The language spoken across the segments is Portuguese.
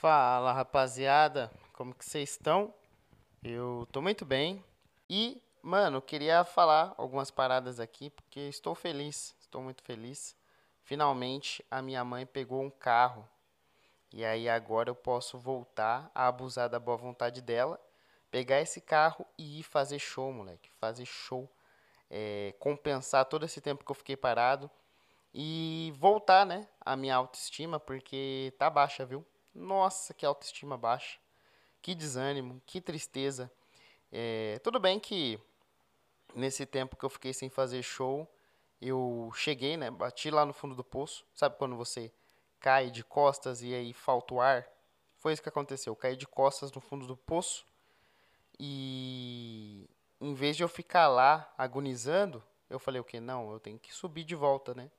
Fala, rapaziada. Como que vocês estão? Eu tô muito bem. E, mano, queria falar algumas paradas aqui porque estou feliz. Estou muito feliz. Finalmente a minha mãe pegou um carro. E aí agora eu posso voltar a abusar da boa vontade dela, pegar esse carro e ir fazer show, moleque. Fazer show. É, compensar todo esse tempo que eu fiquei parado e voltar, né, a minha autoestima, porque tá baixa, viu? Nossa, que autoestima baixa. Que desânimo, que tristeza. É, tudo bem que nesse tempo que eu fiquei sem fazer show, eu cheguei, né, bati lá no fundo do poço. Sabe quando você cai de costas e aí falta o ar? Foi isso que aconteceu. Eu caí de costas no fundo do poço e em vez de eu ficar lá agonizando, eu falei o que? Não, eu tenho que subir de volta, né?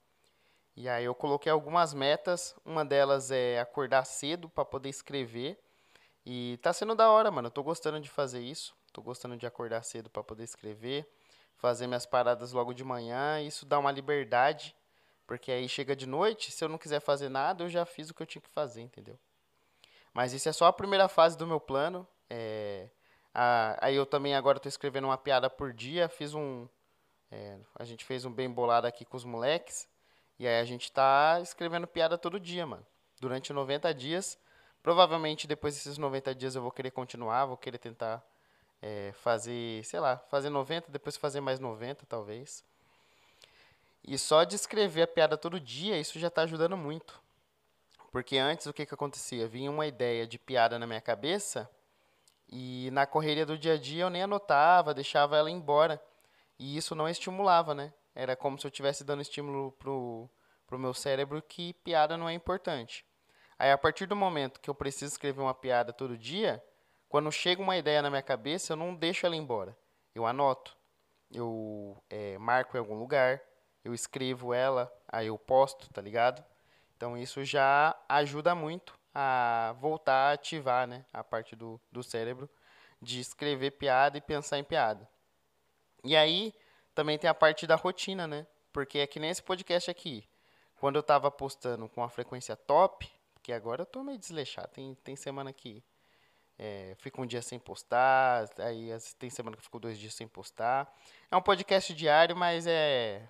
E aí eu coloquei algumas metas, uma delas é acordar cedo para poder escrever. E tá sendo da hora, mano. Eu tô gostando de fazer isso. Tô gostando de acordar cedo para poder escrever, fazer minhas paradas logo de manhã, isso dá uma liberdade, porque aí chega de noite, se eu não quiser fazer nada, eu já fiz o que eu tinha que fazer, entendeu? Mas isso é só a primeira fase do meu plano. É... Ah, aí eu também agora estou escrevendo uma piada por dia. Fiz um. É, a gente fez um bem bolado aqui com os moleques. E aí a gente tá escrevendo piada todo dia, mano. Durante 90 dias. Provavelmente depois desses 90 dias eu vou querer continuar, vou querer tentar é, fazer, sei lá, fazer 90, depois fazer mais 90, talvez. E só de escrever a piada todo dia, isso já tá ajudando muito. Porque antes o que que acontecia? Vinha uma ideia de piada na minha cabeça e na correria do dia a dia eu nem anotava, deixava ela embora. E isso não estimulava, né? Era como se eu estivesse dando estímulo pro, pro meu cérebro que piada não é importante. Aí, a partir do momento que eu preciso escrever uma piada todo dia, quando chega uma ideia na minha cabeça, eu não deixo ela embora. Eu anoto, eu é, marco em algum lugar, eu escrevo ela, aí eu posto, tá ligado? Então, isso já ajuda muito a voltar a ativar né, a parte do, do cérebro de escrever piada e pensar em piada. E aí, também tem a parte da rotina, né? Porque é que nem esse podcast aqui. Quando eu tava postando com a frequência top, que agora eu tô meio desleixado. Tem, tem semana que é, fica um dia sem postar, aí tem semana que ficou dois dias sem postar. É um podcast diário, mas é.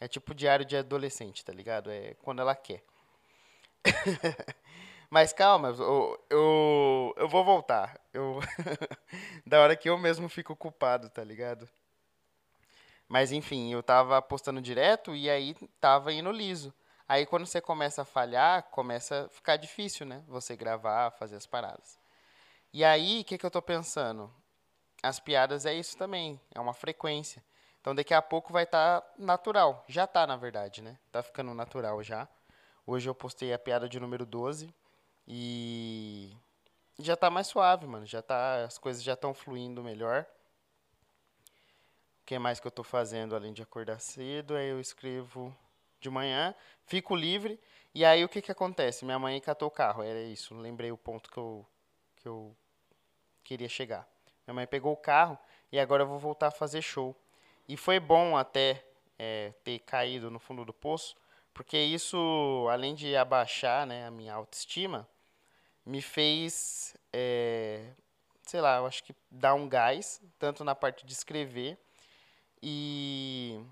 É tipo diário de adolescente, tá ligado? É quando ela quer. mas calma, eu, eu, eu vou voltar. Eu da hora que eu mesmo fico culpado, tá ligado? Mas enfim, eu tava postando direto e aí tava indo liso. Aí quando você começa a falhar, começa a ficar difícil, né? Você gravar, fazer as paradas. E aí, o que, que eu tô pensando? As piadas é isso também, é uma frequência. Então daqui a pouco vai estar tá natural. Já tá, na verdade, né? Tá ficando natural já. Hoje eu postei a piada de número 12 e já tá mais suave, mano. Já tá, as coisas já estão fluindo melhor. O que mais que eu estou fazendo além de acordar cedo? Aí eu escrevo de manhã, fico livre. E aí o que, que acontece? Minha mãe catou o carro, era isso. Lembrei o ponto que eu, que eu queria chegar. Minha mãe pegou o carro e agora eu vou voltar a fazer show. E foi bom até é, ter caído no fundo do poço, porque isso, além de abaixar né, a minha autoestima, me fez, é, sei lá, eu acho que dar um gás, tanto na parte de escrever e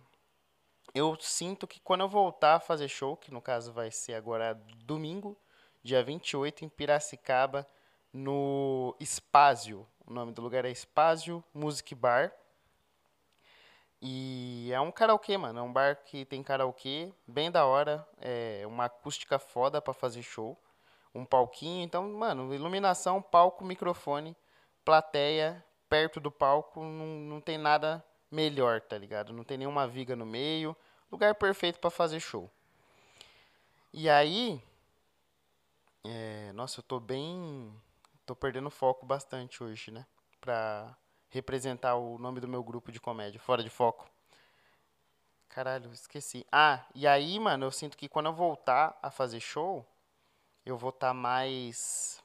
eu sinto que quando eu voltar a fazer show, que no caso vai ser agora domingo, dia 28, em Piracicaba, no Espásio. O nome do lugar é Espásio Music Bar. E é um karaokê, mano. É um bar que tem karaokê, bem da hora. É uma acústica foda para fazer show. Um palquinho. Então, mano, iluminação, palco, microfone, plateia, perto do palco. Não, não tem nada melhor, tá ligado? Não tem nenhuma viga no meio. Lugar perfeito para fazer show. E aí. É, nossa, eu tô bem. Tô perdendo foco bastante hoje, né? Pra representar o nome do meu grupo de comédia. Fora de foco. Caralho, esqueci. Ah, e aí, mano, eu sinto que quando eu voltar a fazer show, eu vou estar tá mais.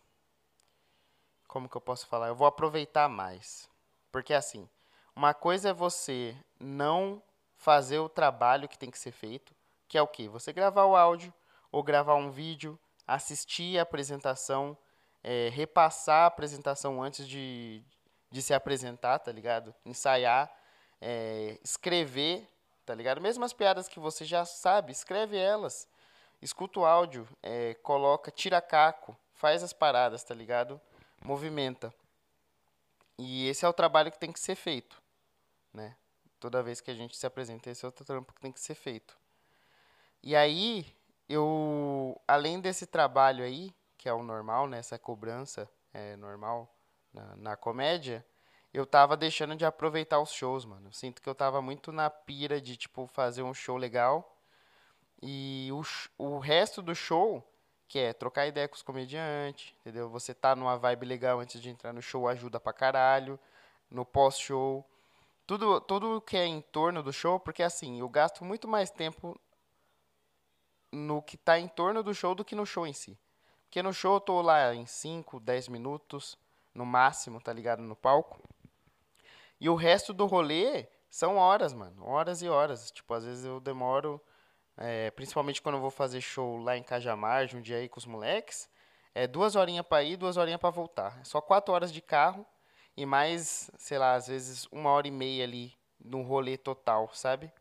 Como que eu posso falar? Eu vou aproveitar mais. Porque assim, uma coisa é você não fazer o trabalho que tem que ser feito, que é o quê? Você gravar o áudio ou gravar um vídeo, assistir a apresentação, é, repassar a apresentação antes de, de se apresentar, tá ligado? Ensaiar, é, escrever, tá ligado? Mesmo as piadas que você já sabe, escreve elas. Escuta o áudio, é, coloca, tira caco, faz as paradas, tá ligado? Movimenta. E esse é o trabalho que tem que ser feito, né? Toda vez que a gente se apresenta, esse é o trampo que tem que ser feito. E aí, eu, além desse trabalho aí, que é o normal, né? Essa cobrança é normal na, na comédia, eu tava deixando de aproveitar os shows, mano. Eu sinto que eu tava muito na pira de, tipo, fazer um show legal. E o, o resto do show, que é trocar ideia com os comediantes, entendeu? Você tá numa vibe legal antes de entrar no show ajuda pra caralho. No pós-show. Tudo, tudo que é em torno do show, porque assim, eu gasto muito mais tempo no que tá em torno do show do que no show em si. Porque no show eu tô lá em 5, 10 minutos, no máximo, tá ligado? No palco. E o resto do rolê são horas, mano. Horas e horas. Tipo, às vezes eu demoro, é, principalmente quando eu vou fazer show lá em Cajamar, um dia aí com os moleques, é duas horinhas pra ir, duas horinhas pra voltar. É só quatro horas de carro e mais, sei lá, às vezes uma hora e meia ali no rolê total, sabe?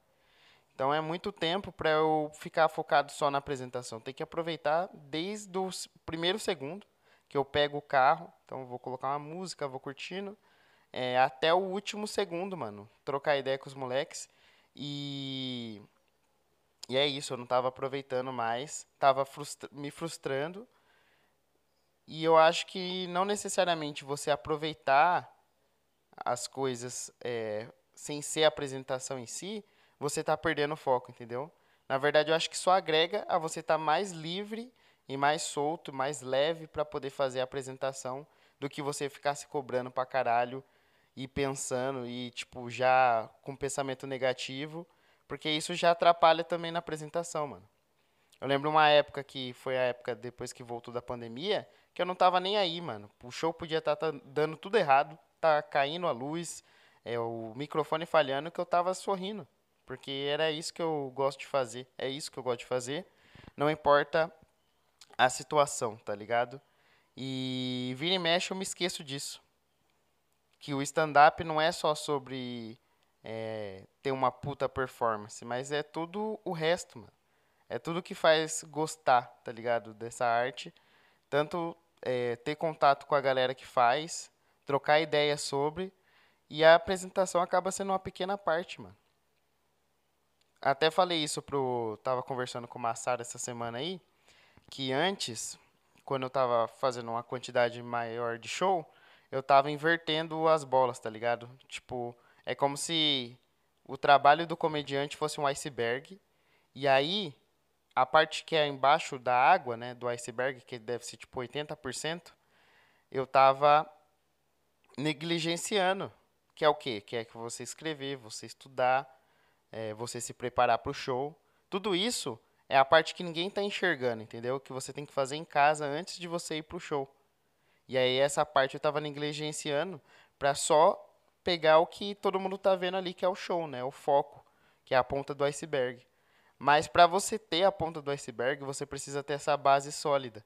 Então é muito tempo para eu ficar focado só na apresentação. Tem que aproveitar desde o primeiro segundo que eu pego o carro, então vou colocar uma música, vou curtindo é, até o último segundo, mano. Trocar ideia com os moleques. E. E é isso, eu não tava aproveitando mais. Tava frustra me frustrando. E eu acho que não necessariamente você aproveitar as coisas é, sem ser a apresentação em si, você tá perdendo o foco, entendeu? Na verdade, eu acho que só agrega a você estar tá mais livre e mais solto, mais leve para poder fazer a apresentação do que você ficar se cobrando pra caralho e pensando e tipo já com pensamento negativo, porque isso já atrapalha também na apresentação, mano. Eu lembro uma época que foi a época depois que voltou da pandemia, que eu não tava nem aí, mano. O show podia estar tá, tá dando tudo errado, tá caindo a luz, é o microfone falhando que eu tava sorrindo, porque era isso que eu gosto de fazer, é isso que eu gosto de fazer. Não importa a situação, tá ligado? E vira e mexe eu me esqueço disso que o stand-up não é só sobre é, ter uma puta performance, mas é tudo o resto, mano. É tudo que faz gostar, tá ligado? Dessa arte. Tanto é, ter contato com a galera que faz, trocar ideias sobre. E a apresentação acaba sendo uma pequena parte, mano. Até falei isso pro. Tava conversando com o Massara essa semana aí. Que antes, quando eu tava fazendo uma quantidade maior de show, eu tava invertendo as bolas, tá ligado? Tipo, é como se o trabalho do comediante fosse um iceberg. E aí, a parte que é embaixo da água, né, do iceberg, que deve ser tipo 80%, eu tava negligenciando. Que é o quê? Que é que você escrever, você estudar, é, você se preparar para o show. Tudo isso é a parte que ninguém está enxergando, entendeu? Que você tem que fazer em casa antes de você ir para o show. E aí essa parte eu tava negligenciando para só pegar o que todo mundo tá vendo ali, que é o show, né? O foco, que é a ponta do iceberg. Mas para você ter a ponta do iceberg, você precisa ter essa base sólida.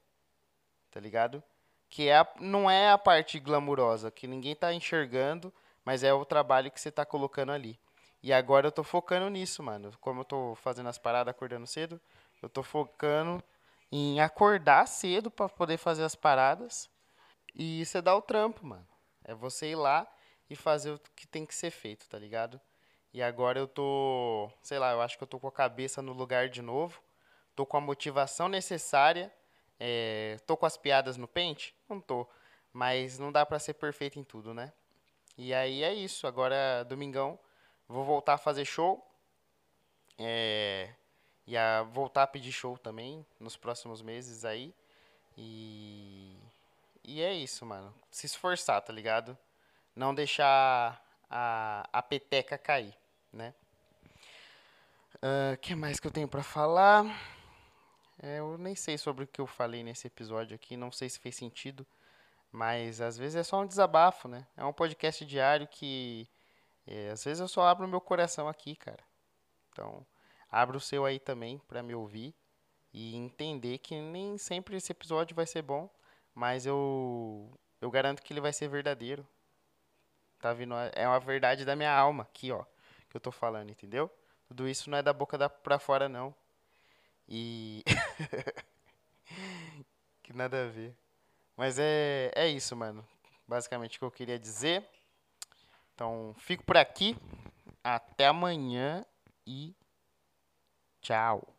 Tá ligado? Que é a, não é a parte glamurosa, que ninguém tá enxergando, mas é o trabalho que você tá colocando ali. E agora eu tô focando nisso, mano. Como eu tô fazendo as paradas acordando cedo, eu tô focando em acordar cedo para poder fazer as paradas e é dar o trampo, mano. É você ir lá e fazer o que tem que ser feito, tá ligado? E agora eu tô, sei lá, eu acho que eu tô com a cabeça no lugar de novo. Tô com a motivação necessária. É, tô com as piadas no pente? Não tô. Mas não dá pra ser perfeito em tudo, né? E aí é isso. Agora, domingão, vou voltar a fazer show. É, e a voltar a pedir show também nos próximos meses aí. E e é isso, mano. Se esforçar, tá ligado? Não deixar a, a peteca cair, né? O uh, que mais que eu tenho para falar? É, eu nem sei sobre o que eu falei nesse episódio aqui, não sei se fez sentido, mas às vezes é só um desabafo, né? É um podcast diário que é, às vezes eu só abro meu coração aqui, cara. Então, abra o seu aí também para me ouvir e entender que nem sempre esse episódio vai ser bom, Mas eu eu garanto que ele vai ser verdadeiro. Tá vindo? É uma verdade da minha alma aqui, ó, que eu tô falando, entendeu? Tudo isso não é da boca da pra fora não. E que nada a ver. Mas é é isso, mano. Basicamente o que eu queria dizer. Então, fico por aqui. Até amanhã e tchau.